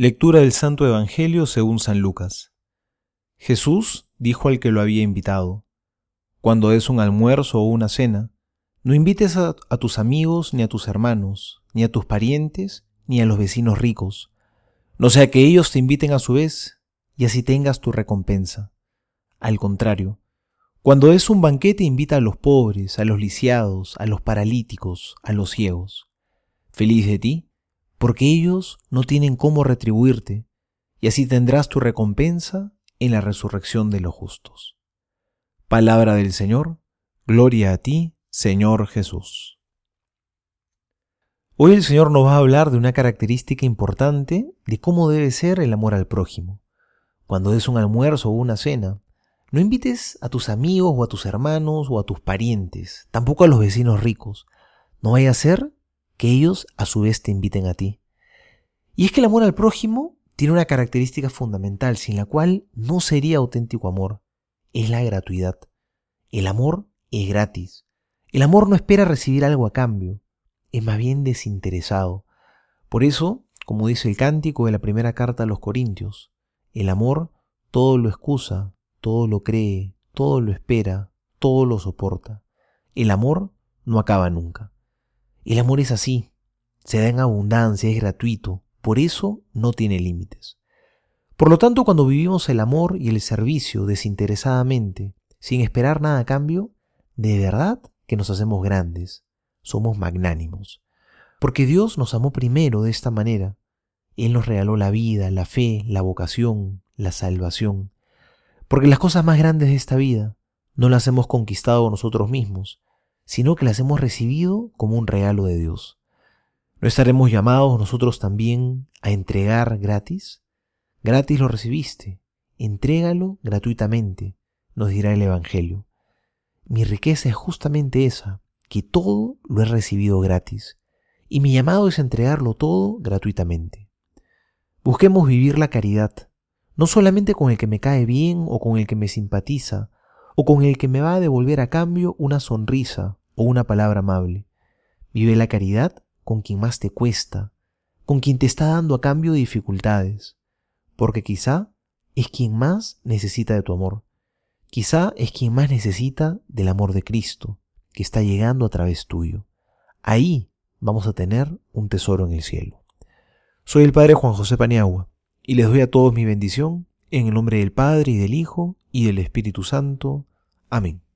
Lectura del Santo Evangelio según San Lucas. Jesús dijo al que lo había invitado, Cuando es un almuerzo o una cena, no invites a, tus amigos ni a tus hermanos, ni a tus parientes, ni a los vecinos ricos, no sea que ellos te inviten a su vez y así tengas tu recompensa. Al contrario, cuando es un banquete invita a los pobres, a los lisiados, a los paralíticos, a los ciegos. Feliz de ti porque ellos no tienen cómo retribuirte, y así tendrás tu recompensa en la resurrección de los justos. Palabra del Señor, gloria a ti, Señor Jesús. Hoy el Señor nos va a hablar de una característica importante de cómo debe ser el amor al prójimo. Cuando des un almuerzo o una cena, no invites a tus amigos o a tus hermanos o a tus parientes, tampoco a los vecinos ricos. No vaya a ser que ellos a su vez te inviten a ti. Y es que el amor al prójimo tiene una característica fundamental sin la cual no sería auténtico amor. Es la gratuidad. El amor es gratis. El amor no espera recibir algo a cambio. Es más bien desinteresado. Por eso, como dice el cántico de la primera carta a los Corintios, el amor todo lo excusa, todo lo cree, todo lo espera, todo lo soporta. El amor no acaba nunca. El amor es así, se da en abundancia, es gratuito, por eso no tiene límites. Por lo tanto, cuando vivimos el amor y el servicio desinteresadamente, sin esperar nada a cambio, de verdad que nos hacemos grandes, somos magnánimos. Porque Dios nos amó primero de esta manera. Él nos regaló la vida, la fe, la vocación, la salvación. Porque las cosas más grandes de esta vida no las hemos conquistado nosotros mismos, sino que las hemos recibido como un regalo de Dios. ¿No estaremos llamados nosotros también a entregar gratis? Gratis lo recibiste, entrégalo gratuitamente, nos dirá el Evangelio. Mi riqueza es justamente esa, que todo lo he recibido gratis, y mi llamado es entregarlo todo gratuitamente. Busquemos vivir la caridad, no solamente con el que me cae bien o con el que me simpatiza, o con el que me va a devolver a cambio una sonrisa o una palabra amable. Vive la caridad con quien más te cuesta, con quien te está dando a cambio dificultades, porque quizá es quien más necesita de tu amor. Quizá es quien más necesita del amor de Cristo, que está llegando a través tuyo. Ahí vamos a tener un tesoro en el cielo. Soy el Padre Juan José Paniagua, y les doy a todos mi bendición, en el nombre del Padre y del Hijo y del Espíritu Santo. Amén.